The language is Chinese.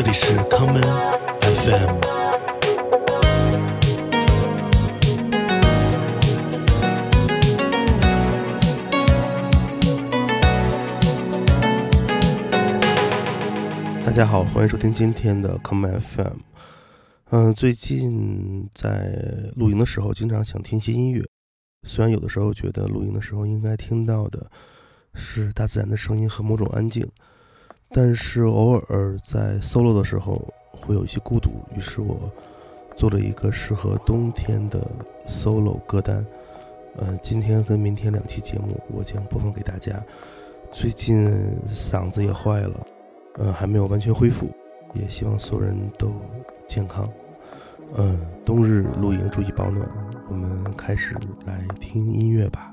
这里是康门 FM。大家好，欢迎收听今天的康门 FM。嗯，最近在露营的时候，经常想听一些音乐。虽然有的时候觉得露营的时候应该听到的是大自然的声音和某种安静，但是偶尔在 solo 的时候会有一些孤独。于是我做了一个适合冬天的 solo 歌单。呃，今天跟明天两期节目，我将播放给大家。最近嗓子也坏了，呃，还没有完全恢复，也希望所有人都健康。嗯，冬日露营注意保暖。我们开始来听音乐吧。